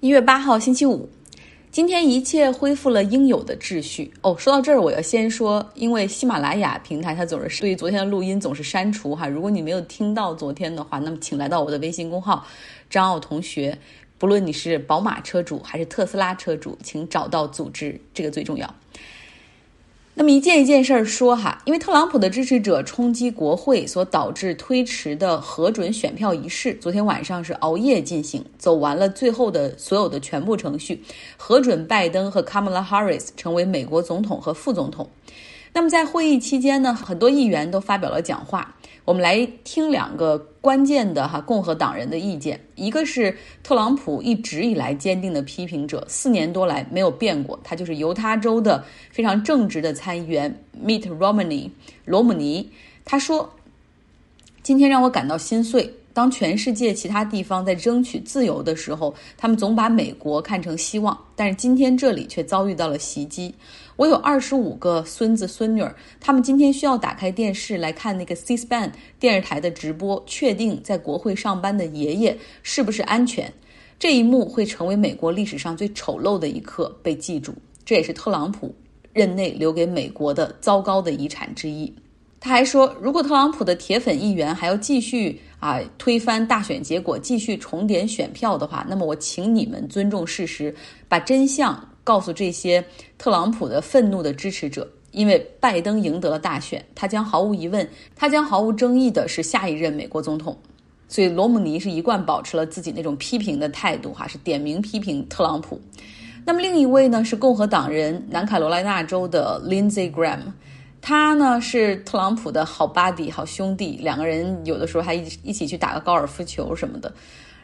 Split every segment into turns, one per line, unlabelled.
一月八号，星期五，今天一切恢复了应有的秩序。哦，说到这儿，我要先说，因为喜马拉雅平台它总是对于昨天的录音总是删除哈。如果你没有听到昨天的话，那么请来到我的微信公号张奥同学。不论你是宝马车主还是特斯拉车主，请找到组织，这个最重要。那么一件一件事儿说哈，因为特朗普的支持者冲击国会所导致推迟的核准选票仪式，昨天晚上是熬夜进行，走完了最后的所有的全部程序，核准拜登和卡马拉·哈里斯成为美国总统和副总统。那么在会议期间呢，很多议员都发表了讲话。我们来听两个关键的哈共和党人的意见，一个是特朗普一直以来坚定的批评者，四年多来没有变过，他就是犹他州的非常正直的参议员 Mitt Romney 罗姆尼。他说：“今天让我感到心碎。当全世界其他地方在争取自由的时候，他们总把美国看成希望，但是今天这里却遭遇到了袭击。”我有二十五个孙子孙女儿，他们今天需要打开电视来看那个 C-SPAN 电视台的直播，确定在国会上班的爷爷是不是安全。这一幕会成为美国历史上最丑陋的一刻，被记住。这也是特朗普任内留给美国的糟糕的遗产之一。他还说，如果特朗普的铁粉议员还要继续啊推翻大选结果，继续重点选票的话，那么我请你们尊重事实，把真相。告诉这些特朗普的愤怒的支持者，因为拜登赢得了大选，他将毫无疑问，他将毫无争议的是下一任美国总统。所以罗姆尼是一贯保持了自己那种批评的态度，哈，是点名批评特朗普。那么另一位呢是共和党人南卡罗来纳州的 Lindsey Graham，他呢是特朗普的好 buddy 好兄弟，两个人有的时候还一一起去打个高尔夫球什么的。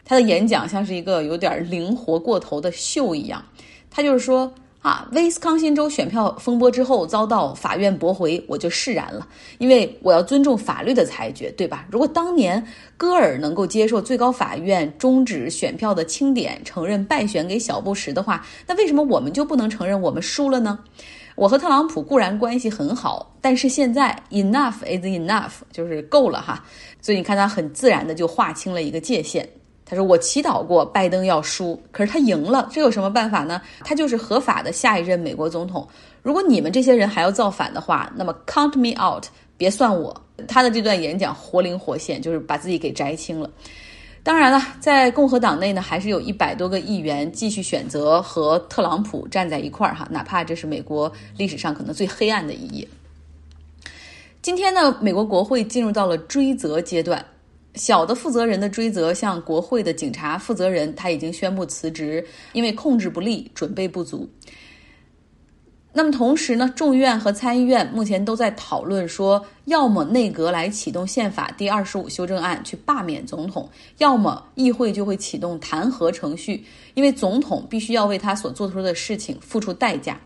他的演讲像是一个有点灵活过头的秀一样。他就是说啊，威斯康星州选票风波之后遭到法院驳回，我就释然了，因为我要尊重法律的裁决，对吧？如果当年戈尔能够接受最高法院终止选票的清点，承认败选给小布什的话，那为什么我们就不能承认我们输了呢？我和特朗普固然关系很好，但是现在 enough is enough，就是够了哈。所以你看，他很自然的就划清了一个界限。他说：“我祈祷过拜登要输，可是他赢了，这有什么办法呢？他就是合法的下一任美国总统。如果你们这些人还要造反的话，那么 count me out，别算我。”他的这段演讲活灵活现，就是把自己给摘清了。当然了，在共和党内呢，还是有一百多个议员继续选择和特朗普站在一块儿哈，哪怕这是美国历史上可能最黑暗的一页。今天呢，美国国会进入到了追责阶段。小的负责人的追责，像国会的警察负责人，他已经宣布辞职，因为控制不力、准备不足。那么同时呢，众议院和参议院目前都在讨论说，要么内阁来启动宪法第二十五修正案去罢免总统，要么议会就会启动弹劾程序，因为总统必须要为他所做出的事情付出代价。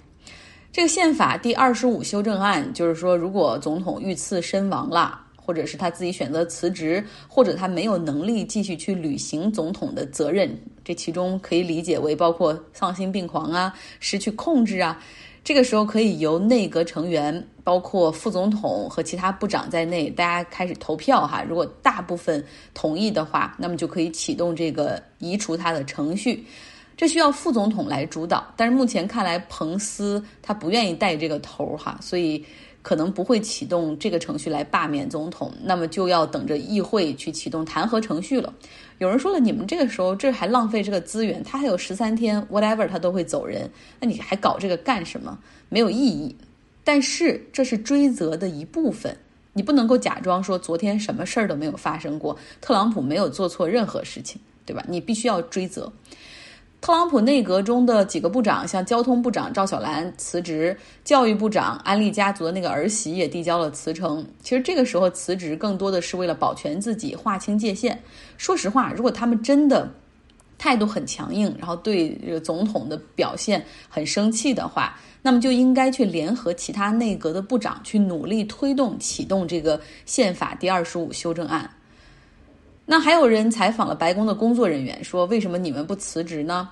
这个宪法第二十五修正案就是说，如果总统遇刺身亡了。或者是他自己选择辞职，或者他没有能力继续去履行总统的责任，这其中可以理解为包括丧心病狂啊、失去控制啊。这个时候可以由内阁成员，包括副总统和其他部长在内，大家开始投票哈。如果大部分同意的话，那么就可以启动这个移除他的程序。这需要副总统来主导，但是目前看来，彭斯他不愿意带这个头哈，所以。可能不会启动这个程序来罢免总统，那么就要等着议会去启动弹劾程序了。有人说了，你们这个时候这还浪费这个资源，他还有十三天，whatever 他都会走人，那你还搞这个干什么？没有意义。但是这是追责的一部分，你不能够假装说昨天什么事儿都没有发生过，特朗普没有做错任何事情，对吧？你必须要追责。特朗普内阁中的几个部长，像交通部长赵小兰辞职，教育部长安利家族的那个儿媳也递交了辞呈。其实这个时候辞职更多的是为了保全自己，划清界限。说实话，如果他们真的态度很强硬，然后对总统的表现很生气的话，那么就应该去联合其他内阁的部长去努力推动启动这个宪法第二十五修正案。那还有人采访了白宫的工作人员，说为什么你们不辞职呢？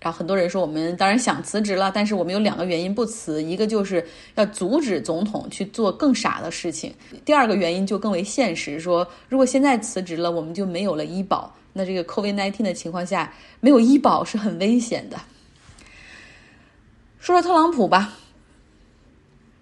然后很多人说，我们当然想辞职了，但是我们有两个原因不辞，一个就是要阻止总统去做更傻的事情，第二个原因就更为现实，说如果现在辞职了，我们就没有了医保，那这个 COVID-19 的情况下，没有医保是很危险的。说说特朗普吧，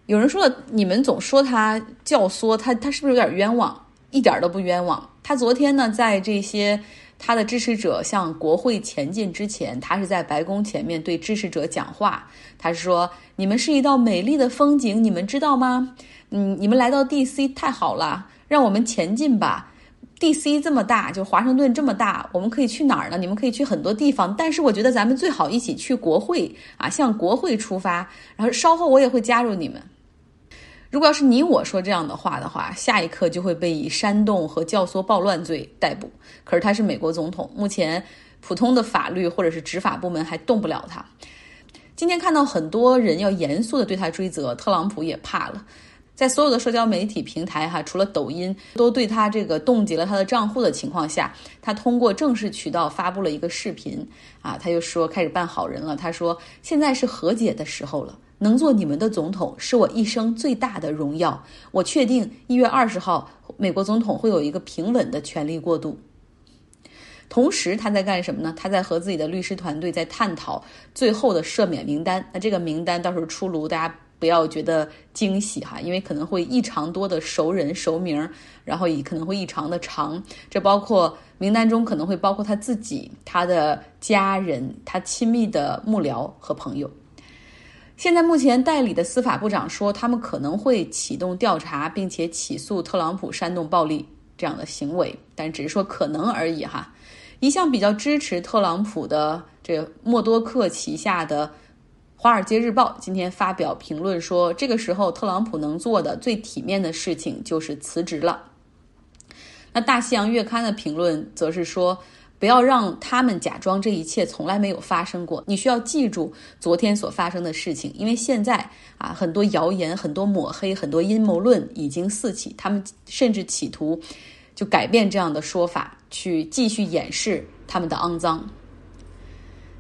有人说了，你们总说他教唆，他他是不是有点冤枉？一点都不冤枉。他昨天呢，在这些他的支持者向国会前进之前，他是在白宫前面对支持者讲话。他说：“你们是一道美丽的风景，你们知道吗？嗯，你们来到 D.C. 太好了，让我们前进吧。D.C. 这么大，就华盛顿这么大，我们可以去哪儿呢？你们可以去很多地方，但是我觉得咱们最好一起去国会啊，向国会出发。然后稍后我也会加入你们。”如果要是你我说这样的话的话，下一刻就会被以煽动和教唆暴乱罪逮捕。可是他是美国总统，目前普通的法律或者是执法部门还动不了他。今天看到很多人要严肃的对他追责，特朗普也怕了，在所有的社交媒体平台哈，除了抖音都对他这个冻结了他的账户的情况下，他通过正式渠道发布了一个视频啊，他就说开始扮好人了。他说现在是和解的时候了。能做你们的总统是我一生最大的荣耀。我确定一月二十号，美国总统会有一个平稳的权力过渡。同时，他在干什么呢？他在和自己的律师团队在探讨最后的赦免名单。那这个名单到时候出炉，大家不要觉得惊喜哈，因为可能会异常多的熟人熟名，然后也可能会异常的长。这包括名单中可能会包括他自己、他的家人、他亲密的幕僚和朋友。现在目前代理的司法部长说，他们可能会启动调查，并且起诉特朗普煽动暴力这样的行为，但只是说可能而已哈。一向比较支持特朗普的这个默多克旗下的《华尔街日报》今天发表评论说，这个时候特朗普能做的最体面的事情就是辞职了。那《大西洋月刊》的评论则是说。不要让他们假装这一切从来没有发生过。你需要记住昨天所发生的事情，因为现在啊，很多谣言、很多抹黑、很多阴谋论已经四起。他们甚至企图就改变这样的说法，去继续掩饰他们的肮脏。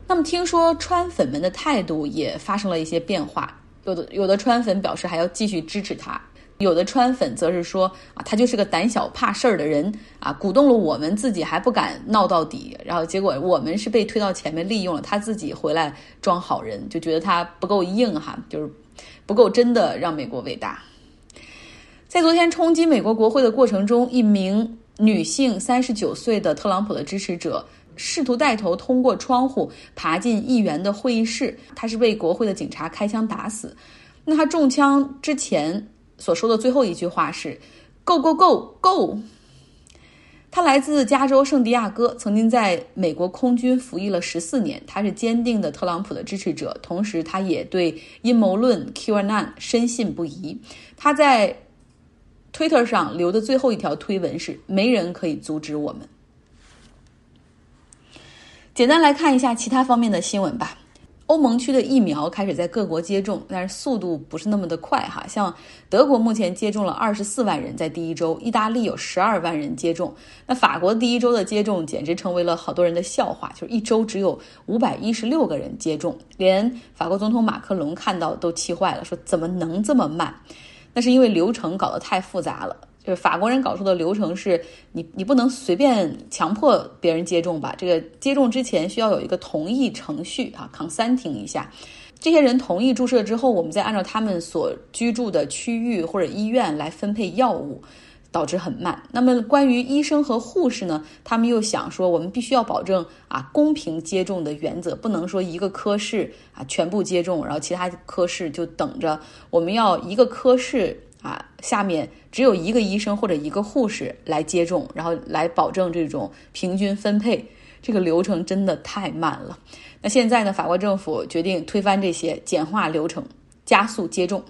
那么，听说川粉们的态度也发生了一些变化，有的有的川粉表示还要继续支持他。有的川粉则是说啊，他就是个胆小怕事儿的人啊，鼓动了我们自己还不敢闹到底，然后结果我们是被推到前面利用了，他自己回来装好人，就觉得他不够硬哈，就是不够真的让美国伟大。在昨天冲击美国国会的过程中，一名女性三十九岁的特朗普的支持者试图带头通过窗户爬进议员的会议室，他是被国会的警察开枪打死。那他中枪之前。所说的最后一句话是 “Go Go Go Go”。他来自加州圣地亚哥，曾经在美国空军服役了十四年。他是坚定的特朗普的支持者，同时他也对阴谋论 QAnon 深信不疑。他在 Twitter 上留的最后一条推文是：“没人可以阻止我们。”简单来看一下其他方面的新闻吧。欧盟区的疫苗开始在各国接种，但是速度不是那么的快哈。像德国目前接种了二十四万人在第一周，意大利有十二万人接种。那法国第一周的接种简直成为了好多人的笑话，就是一周只有五百一十六个人接种，连法国总统马克龙看到都气坏了，说怎么能这么慢？那是因为流程搞得太复杂了。就法国人搞出的流程是，你你不能随便强迫别人接种吧？这个接种之前需要有一个同意程序啊，consenting 一下，这些人同意注射之后，我们再按照他们所居住的区域或者医院来分配药物，导致很慢。那么关于医生和护士呢，他们又想说，我们必须要保证啊公平接种的原则，不能说一个科室啊全部接种，然后其他科室就等着，我们要一个科室。啊，下面只有一个医生或者一个护士来接种，然后来保证这种平均分配。这个流程真的太慢了。那现在呢？法国政府决定推翻这些，简化流程，加速接种。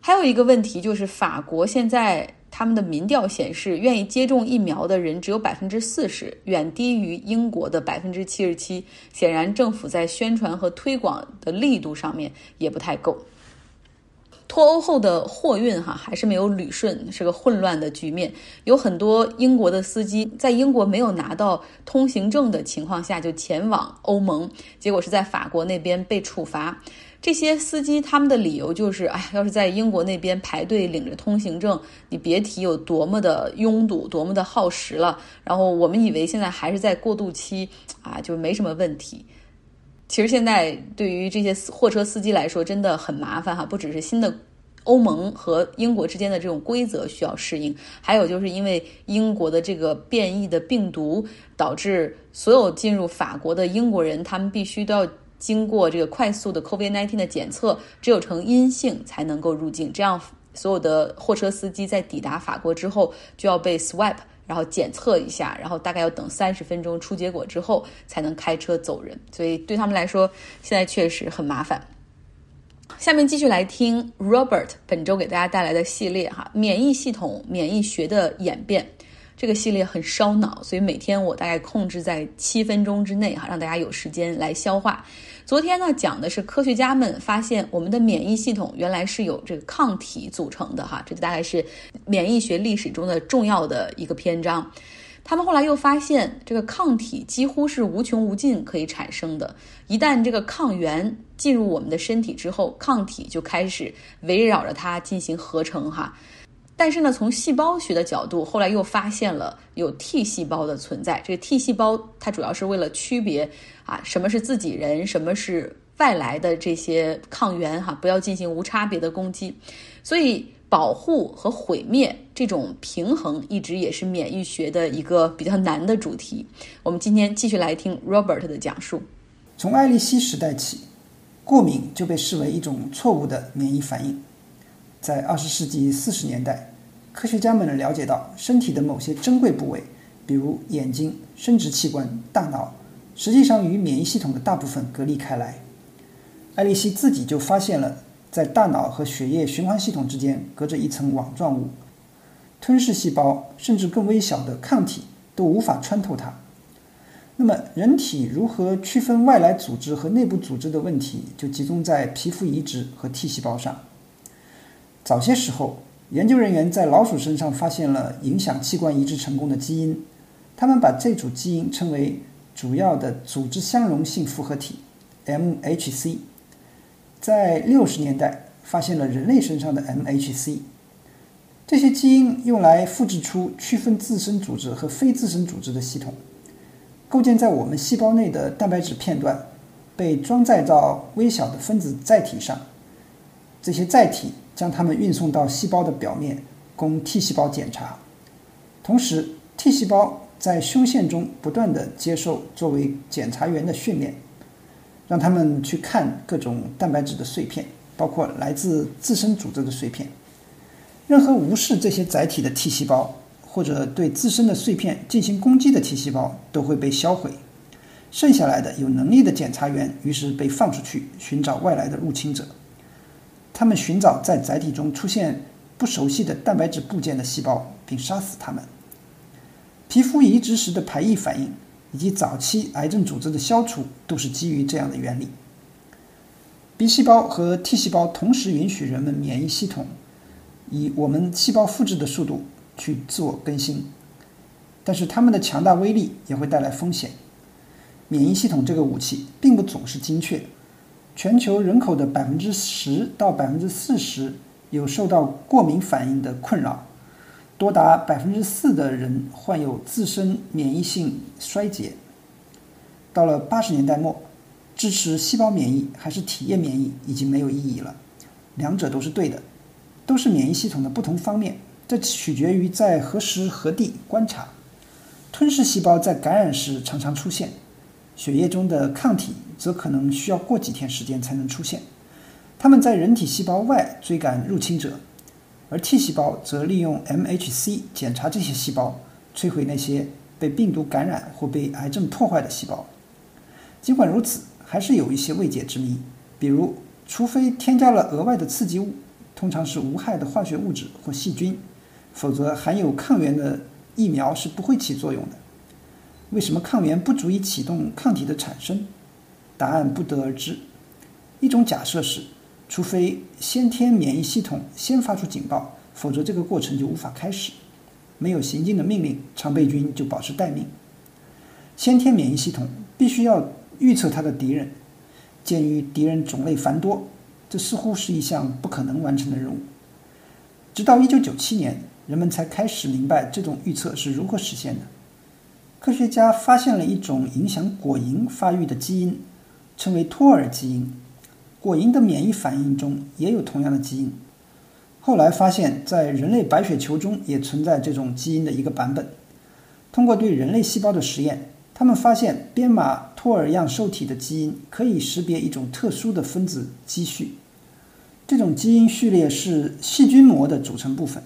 还有一个问题就是，法国现在他们的民调显示，愿意接种疫苗的人只有百分之四十，远低于英国的百分之七十七。显然，政府在宣传和推广的力度上面也不太够。脱欧后的货运哈还是没有捋顺，是个混乱的局面。有很多英国的司机在英国没有拿到通行证的情况下就前往欧盟，结果是在法国那边被处罚。这些司机他们的理由就是，哎，要是在英国那边排队领着通行证，你别提有多么的拥堵，多么的耗时了。然后我们以为现在还是在过渡期，啊，就没什么问题。其实现在对于这些货车司机来说，真的很麻烦哈。不只是新的欧盟和英国之间的这种规则需要适应，还有就是因为英国的这个变异的病毒，导致所有进入法国的英国人，他们必须都要。经过这个快速的 COVID-19 的检测，只有呈阴性才能够入境。这样，所有的货车司机在抵达法国之后就要被 swipe，然后检测一下，然后大概要等三十分钟出结果之后才能开车走人。所以对他们来说，现在确实很麻烦。下面继续来听 Robert 本周给大家带来的系列哈，免疫系统、免疫学的演变。这个系列很烧脑，所以每天我大概控制在七分钟之内哈，让大家有时间来消化。昨天呢讲的是科学家们发现我们的免疫系统原来是有这个抗体组成的哈，这大概是免疫学历史中的重要的一个篇章。他们后来又发现这个抗体几乎是无穷无尽可以产生的，一旦这个抗原进入我们的身体之后，抗体就开始围绕着它进行合成哈。但是呢，从细胞学的角度，后来又发现了有 T 细胞的存在。这个 T 细胞它主要是为了区别啊什么是自己人，什么是外来的这些抗原哈，不要进行无差别的攻击。所以保护和毁灭这种平衡，一直也是免疫学的一个比较难的主题。我们今天继续来听 Robert 的讲述。
从爱丽丝时代起，过敏就被视为一种错误的免疫反应。在二十世纪四十年代，科学家们了解到身体的某些珍贵部位，比如眼睛、生殖器官、大脑，实际上与免疫系统的大部分隔离开来。爱丽丝自己就发现了，在大脑和血液循环系统之间隔着一层网状物，吞噬细胞甚至更微小的抗体都无法穿透它。那么，人体如何区分外来组织和内部组织的问题，就集中在皮肤移植和 T 细胞上。早些时候，研究人员在老鼠身上发现了影响器官移植成功的基因，他们把这组基因称为主要的组织相容性复合体 （MHC）。在六十年代，发现了人类身上的 MHC。这些基因用来复制出区分自身组织和非自身组织的系统。构建在我们细胞内的蛋白质片段被装载到微小的分子载体上，这些载体。将它们运送到细胞的表面，供 T 细胞检查。同时，T 细胞在胸腺中不断的接受作为检查员的训练，让他们去看各种蛋白质的碎片，包括来自自身组织的碎片。任何无视这些载体的 T 细胞，或者对自身的碎片进行攻击的 T 细胞，都会被销毁。剩下来的有能力的检查员于是被放出去寻找外来的入侵者。他们寻找在载体中出现不熟悉的蛋白质部件的细胞，并杀死它们。皮肤移植时的排异反应以及早期癌症组织的消除，都是基于这样的原理。B 细胞和 T 细胞同时允许人们免疫系统以我们细胞复制的速度去自我更新，但是它们的强大威力也会带来风险。免疫系统这个武器并不总是精确。全球人口的百分之十到百分之四十有受到过敏反应的困扰，多达百分之四的人患有自身免疫性衰竭。到了八十年代末，支持细胞免疫还是体液免疫已经没有意义了，两者都是对的，都是免疫系统的不同方面，这取决于在何时何地观察。吞噬细胞在感染时常常出现。血液中的抗体则可能需要过几天时间才能出现，它们在人体细胞外追赶入侵者，而 T 细胞则利用 MHC 检查这些细胞，摧毁那些被病毒感染或被癌症破坏的细胞。尽管如此，还是有一些未解之谜，比如，除非添加了额外的刺激物，通常是无害的化学物质或细菌，否则含有抗原的疫苗是不会起作用的。为什么抗原不足以启动抗体的产生？答案不得而知。一种假设是，除非先天免疫系统先发出警报，否则这个过程就无法开始。没有行进的命令，常备军就保持待命。先天免疫系统必须要预测它的敌人。鉴于敌人种类繁多，这似乎是一项不可能完成的任务。直到1997年，人们才开始明白这种预测是如何实现的。科学家发现了一种影响果蝇发育的基因，称为托尔基因。果蝇的免疫反应中也有同样的基因。后来发现，在人类白血球中也存在这种基因的一个版本。通过对人类细胞的实验，他们发现编码托尔样受体的基因可以识别一种特殊的分子基序。这种基因序列是细菌膜的组成部分，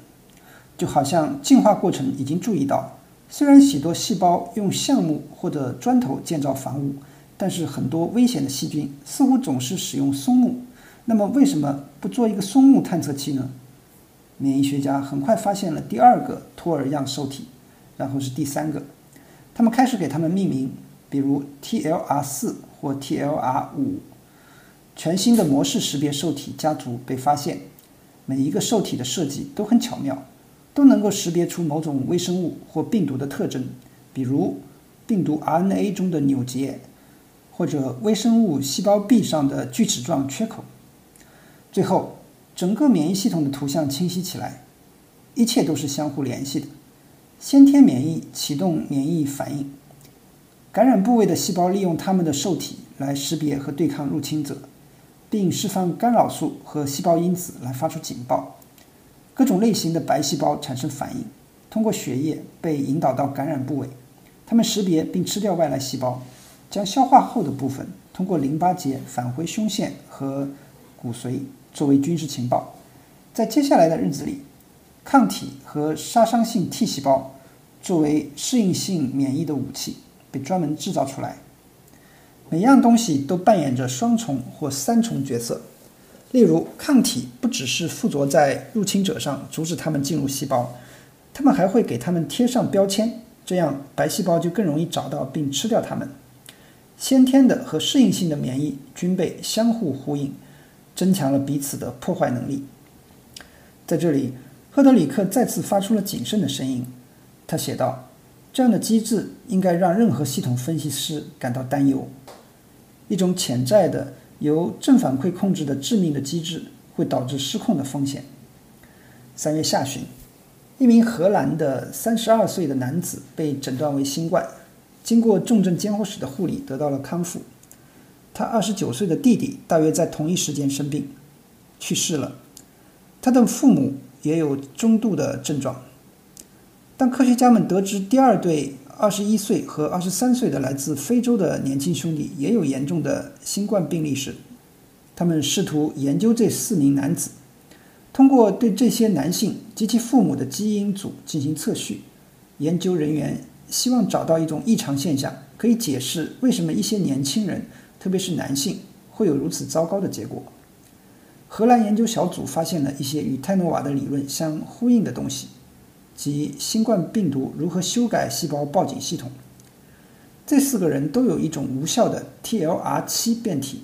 就好像进化过程已经注意到，虽然许多细胞用橡木或者砖头建造房屋，但是很多危险的细菌似乎总是使用松木。那么，为什么不做一个松木探测器呢？免疫学家很快发现了第二个托尔样受体，然后是第三个。他们开始给它们命名，比如 TLR 四或 TLR 五。全新的模式识别受体家族被发现，每一个受体的设计都很巧妙，都能够识别出某种微生物或病毒的特征，比如病毒 RNA 中的扭结，或者微生物细胞壁上的锯齿状缺口。最后。整个免疫系统的图像清晰起来，一切都是相互联系的。先天免疫启动免疫反应，感染部位的细胞利用它们的受体来识别和对抗入侵者，并释放干扰素和细胞因子来发出警报。各种类型的白细胞产生反应，通过血液被引导到感染部位，它们识别并吃掉外来细胞，将消化后的部分通过淋巴结返回胸腺和骨髓。作为军事情报，在接下来的日子里，抗体和杀伤性 T 细胞作为适应性免疫的武器被专门制造出来。每样东西都扮演着双重或三重角色。例如，抗体不只是附着在入侵者上，阻止他们进入细胞，他们还会给他们贴上标签，这样白细胞就更容易找到并吃掉它们。先天的和适应性的免疫均被相互呼应。增强了彼此的破坏能力。在这里，赫德里克再次发出了谨慎的声音。他写道：“这样的机制应该让任何系统分析师感到担忧。一种潜在的由正反馈控制的致命的机制会导致失控的风险。”三月下旬，一名荷兰的三十二岁的男子被诊断为新冠，经过重症监护室的护理，得到了康复。他二十九岁的弟弟大约在同一时间生病，去世了。他的父母也有中度的症状。当科学家们得知第二对二十一岁和二十三岁的来自非洲的年轻兄弟也有严重的新冠病例时，他们试图研究这四名男子，通过对这些男性及其父母的基因组进行测序。研究人员希望找到一种异常现象，可以解释为什么一些年轻人。特别是男性会有如此糟糕的结果。荷兰研究小组发现了一些与泰诺瓦的理论相呼应的东西，及新冠病毒如何修改细胞报警系统。这四个人都有一种无效的 TLR7 变体。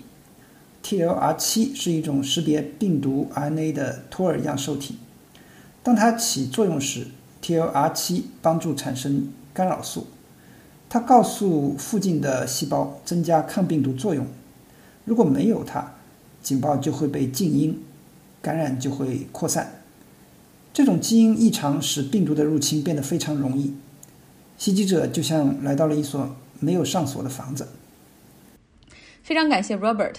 TLR7 是一种识别病毒 RNA 的托尔样受体。当它起作用时，TLR7 帮助产生干扰素。它告诉附近的细胞增加抗病毒作用，如果没有它，警报就会被静音，感染就会扩散。这种基因异常使病毒的入侵变得非常容易，袭击者就像来到了一所没有上锁的房子。
非常感谢 Robert，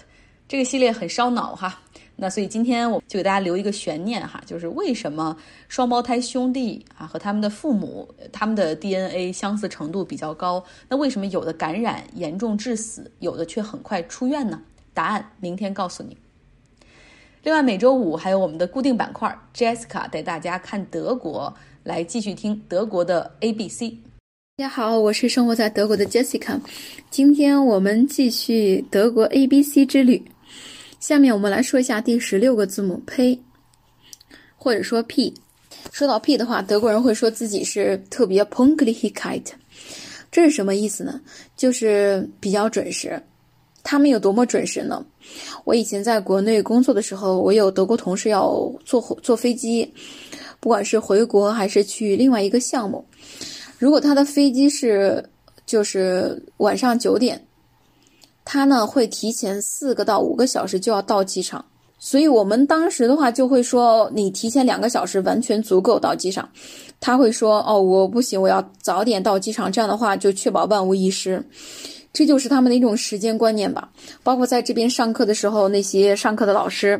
这个系列很烧脑哈。那所以今天我就给大家留一个悬念哈，就是为什么双胞胎兄弟啊和他们的父母他们的 DNA 相似程度比较高，那为什么有的感染严重致死，有的却很快出院呢？答案明天告诉你。另外每周五还有我们的固定板块，Jessica 带大家看德国，来继续听德国的 ABC。
大家好，我是生活在德国的 Jessica，今天我们继续德国 ABC 之旅。下面我们来说一下第十六个字母 P，或者说 P。说到 P 的话，德国人会说自己是特别 punklichkeit，这是什么意思呢？就是比较准时。他们有多么准时呢？我以前在国内工作的时候，我有德国同事要坐坐飞机，不管是回国还是去另外一个项目，如果他的飞机是就是晚上九点，他呢会提前四个到五个小时就要到机场。所以我们当时的话就会说，你提前两个小时完全足够到机场。他会说，哦，我不行，我要早点到机场，这样的话就确保万无一失。这就是他们的一种时间观念吧。包括在这边上课的时候，那些上课的老师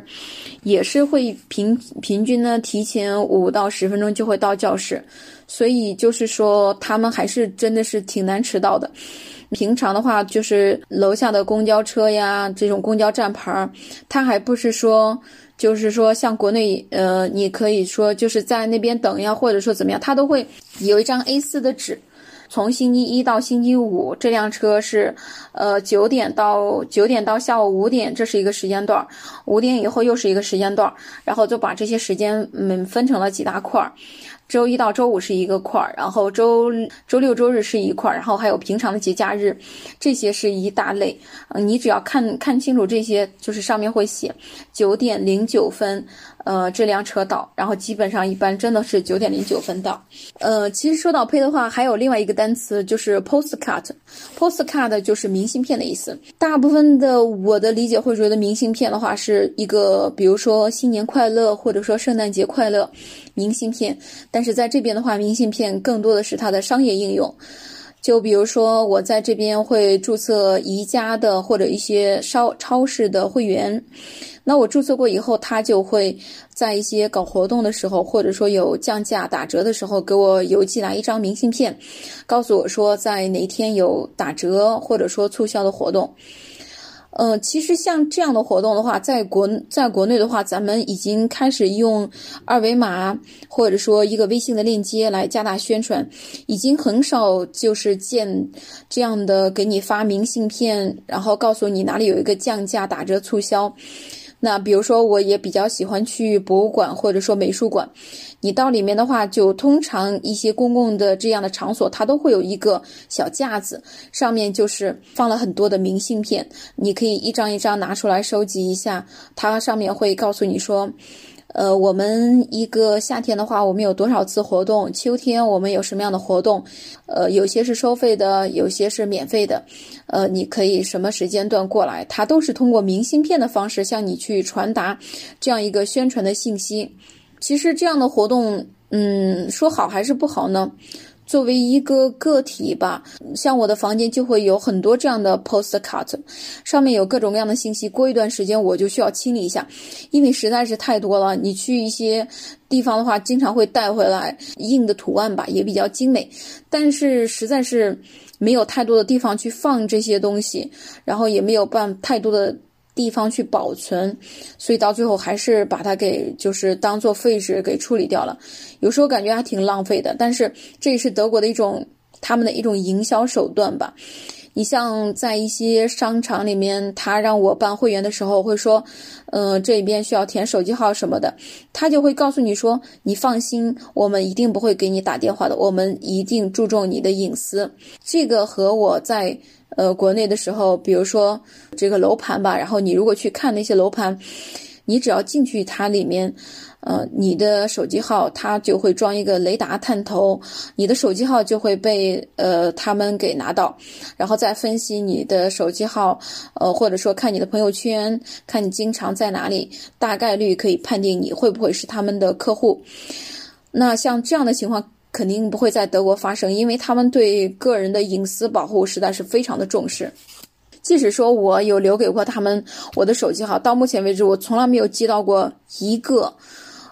也是会平平均呢提前五到十分钟就会到教室。所以就是说，他们还是真的是挺难迟到的。平常的话，就是楼下的公交车呀，这种公交站牌儿，它还不是说，就是说像国内，呃，你可以说就是在那边等呀，或者说怎么样，它都会有一张 A4 的纸，从星期一到星期五，这辆车是，呃，九点到九点到下午五点，这是一个时间段，五点以后又是一个时间段，然后就把这些时间嗯分成了几大块儿。周一到周五是一个块儿，然后周周六周日是一块儿，然后还有平常的节假日，这些是一大类。嗯，你只要看看清楚这些，就是上面会写九点零九分，呃，这辆车到，然后基本上一般真的是九点零九分到。呃，其实说到配的话，还有另外一个单词就是 postcard，postcard 就是明信片的意思。大部分的我的理解会觉得明信片的话是一个，比如说新年快乐，或者说圣诞节快乐。明信片，但是在这边的话，明信片更多的是它的商业应用。就比如说，我在这边会注册宜家的或者一些超超市的会员，那我注册过以后，他就会在一些搞活动的时候，或者说有降价打折的时候，给我邮寄来一张明信片，告诉我说在哪天有打折或者说促销的活动。呃，其实像这样的活动的话，在国在国内的话，咱们已经开始用二维码或者说一个微信的链接来加大宣传，已经很少就是见这样的给你发明信片，然后告诉你哪里有一个降价打折促销。那比如说，我也比较喜欢去博物馆或者说美术馆。你到里面的话，就通常一些公共的这样的场所，它都会有一个小架子，上面就是放了很多的明信片，你可以一张一张拿出来收集一下。它上面会告诉你说，呃，我们一个夏天的话，我们有多少次活动？秋天我们有什么样的活动？呃，有些是收费的，有些是免费的。呃，你可以什么时间段过来？它都是通过明信片的方式向你去传达这样一个宣传的信息。其实这样的活动，嗯，说好还是不好呢？作为一个个体吧，像我的房间就会有很多这样的 postcard，上面有各种各样的信息。过一段时间我就需要清理一下，因为实在是太多了。你去一些地方的话，经常会带回来印的图案吧，也比较精美，但是实在是没有太多的地方去放这些东西，然后也没有办太多的。地方去保存，所以到最后还是把它给就是当做废纸给处理掉了。有时候感觉还挺浪费的，但是这也是德国的一种他们的一种营销手段吧。你像在一些商场里面，他让我办会员的时候会说，嗯，这边需要填手机号什么的，他就会告诉你说，你放心，我们一定不会给你打电话的，我们一定注重你的隐私。这个和我在。呃，国内的时候，比如说这个楼盘吧，然后你如果去看那些楼盘，你只要进去它里面，呃，你的手机号它就会装一个雷达探头，你的手机号就会被呃他们给拿到，然后再分析你的手机号，呃，或者说看你的朋友圈，看你经常在哪里，大概率可以判定你会不会是他们的客户。那像这样的情况。肯定不会在德国发生，因为他们对个人的隐私保护实在是非常的重视。即使说我有留给过他们我的手机号，到目前为止我从来没有接到过一个，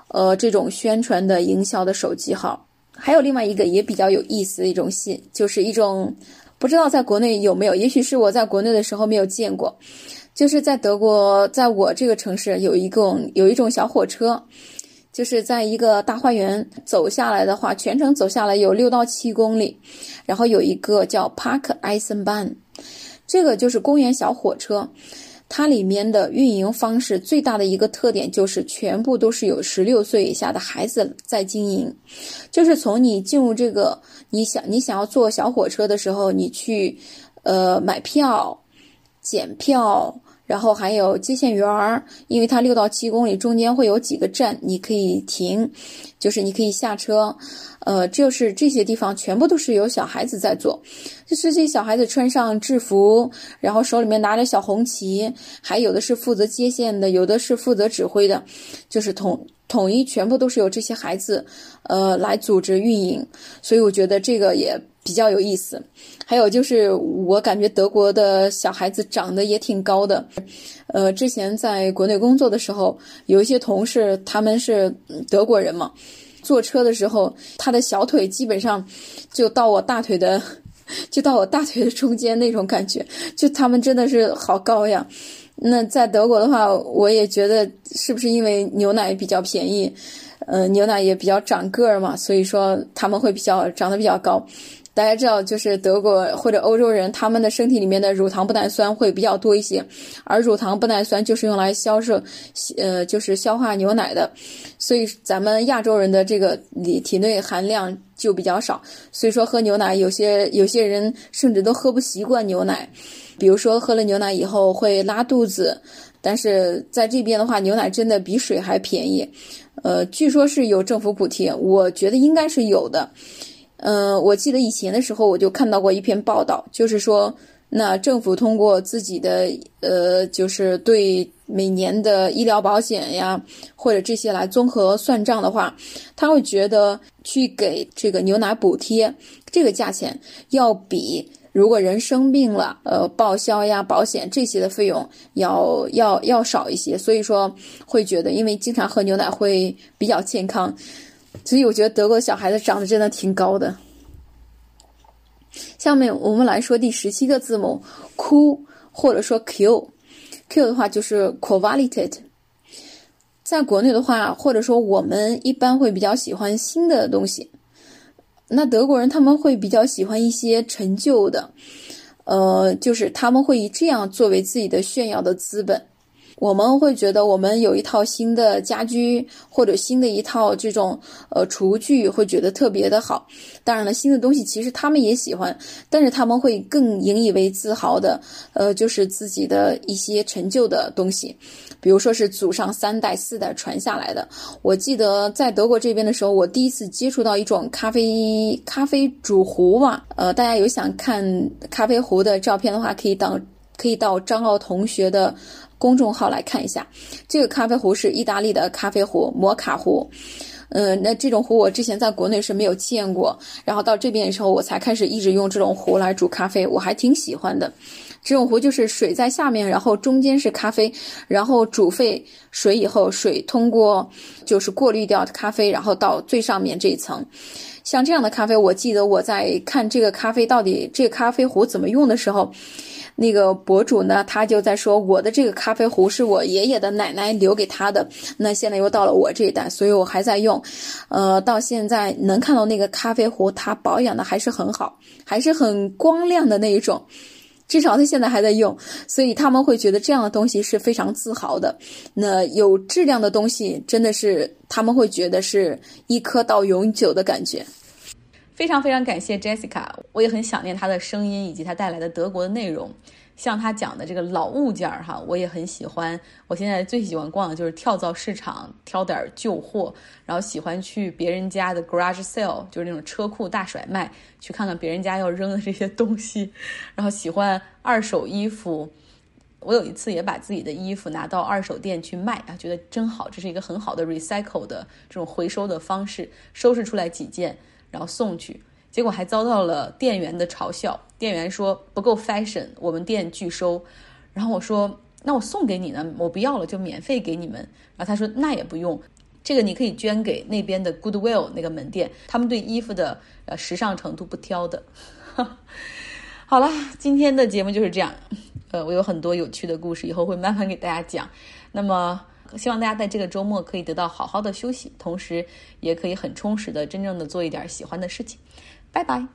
呃，这种宣传的营销的手机号。还有另外一个也比较有意思的一种信，就是一种不知道在国内有没有，也许是我在国内的时候没有见过，就是在德国，在我这个城市有一共有一种小火车。就是在一个大花园走下来的话，全程走下来有六到七公里，然后有一个叫 Park i s e n b a n 这个就是公园小火车，它里面的运营方式最大的一个特点就是全部都是有十六岁以下的孩子在经营，就是从你进入这个，你想你想要坐小火车的时候，你去，呃，买票。检票。然后还有接线员儿，因为它六到七公里中间会有几个站，你可以停，就是你可以下车，呃，就是这些地方全部都是有小孩子在做，就是这些小孩子穿上制服，然后手里面拿着小红旗，还有的是负责接线的，有的是负责指挥的，就是统统一全部都是由这些孩子，呃，来组织运营，所以我觉得这个也。比较有意思，还有就是我感觉德国的小孩子长得也挺高的，呃，之前在国内工作的时候，有一些同事他们是德国人嘛，坐车的时候，他的小腿基本上就到我大腿的，就到我大腿的中间那种感觉，就他们真的是好高呀。那在德国的话，我也觉得是不是因为牛奶比较便宜，呃，牛奶也比较长个儿嘛，所以说他们会比较长得比较高。大家知道，就是德国或者欧洲人，他们的身体里面的乳糖不耐酸会比较多一些，而乳糖不耐酸就是用来销售，呃，就是消化牛奶的，所以咱们亚洲人的这个里体内含量就比较少，所以说喝牛奶，有些有些人甚至都喝不习惯牛奶，比如说喝了牛奶以后会拉肚子，但是在这边的话，牛奶真的比水还便宜，呃，据说是有政府补贴，我觉得应该是有的。嗯，我记得以前的时候，我就看到过一篇报道，就是说，那政府通过自己的呃，就是对每年的医疗保险呀，或者这些来综合算账的话，他会觉得去给这个牛奶补贴，这个价钱要比如果人生病了，呃，报销呀、保险这些的费用要要要少一些，所以说会觉得，因为经常喝牛奶会比较健康。所以我觉得德国小孩子长得真的挺高的。下面我们来说第十七个字母 Q 或者说 Q，Q 的话就是 Quality。在国内的话，或者说我们一般会比较喜欢新的东西，那德国人他们会比较喜欢一些陈旧的，呃，就是他们会以这样作为自己的炫耀的资本。我们会觉得我们有一套新的家居或者新的一套这种呃厨具，会觉得特别的好。当然了，新的东西其实他们也喜欢，但是他们会更引以为自豪的，呃，就是自己的一些陈旧的东西，比如说是祖上三代四代传下来的。我记得在德国这边的时候，我第一次接触到一种咖啡咖啡煮壶嘛，呃，大家有想看咖啡壶的照片的话，可以到可以到张奥同学的。公众号来看一下，这个咖啡壶是意大利的咖啡壶摩卡壶，嗯，那这种壶我之前在国内是没有见过，然后到这边的时候我才开始一直用这种壶来煮咖啡，我还挺喜欢的。这种壶就是水在下面，然后中间是咖啡，然后煮沸水以后，水通过就是过滤掉咖啡，然后到最上面这一层。像这样的咖啡，我记得我在看这个咖啡到底这个咖啡壶怎么用的时候。那个博主呢，他就在说我的这个咖啡壶是我爷爷的奶奶留给他的，那现在又到了我这一代，所以我还在用，呃，到现在能看到那个咖啡壶，它保养的还是很好，还是很光亮的那一种，至少他现在还在用，所以他们会觉得这样的东西是非常自豪的。那有质量的东西，真的是他们会觉得是一颗到永久的感觉。
非常非常感谢 Jessica，我也很想念她的声音以及她带来的德国的内容。像他讲的这个老物件儿哈，我也很喜欢。我现在最喜欢逛的就是跳蚤市场，挑点旧货，然后喜欢去别人家的 garage sale，就是那种车库大甩卖，去看看别人家要扔的这些东西。然后喜欢二手衣服，我有一次也把自己的衣服拿到二手店去卖啊，觉得真好，这是一个很好的 recycle 的这种回收的方式，收拾出来几件。然后送去，结果还遭到了店员的嘲笑。店员说不够 fashion，我们店拒收。然后我说那我送给你呢，我不要了，就免费给你们。然后他说那也不用，这个你可以捐给那边的 Goodwill 那个门店，他们对衣服的呃时尚程度不挑的。好了，今天的节目就是这样。呃，我有很多有趣的故事，以后会慢慢给大家讲。那么。希望大家在这个周末可以得到好好的休息，同时也可以很充实的、真正的做一点喜欢的事情。拜拜。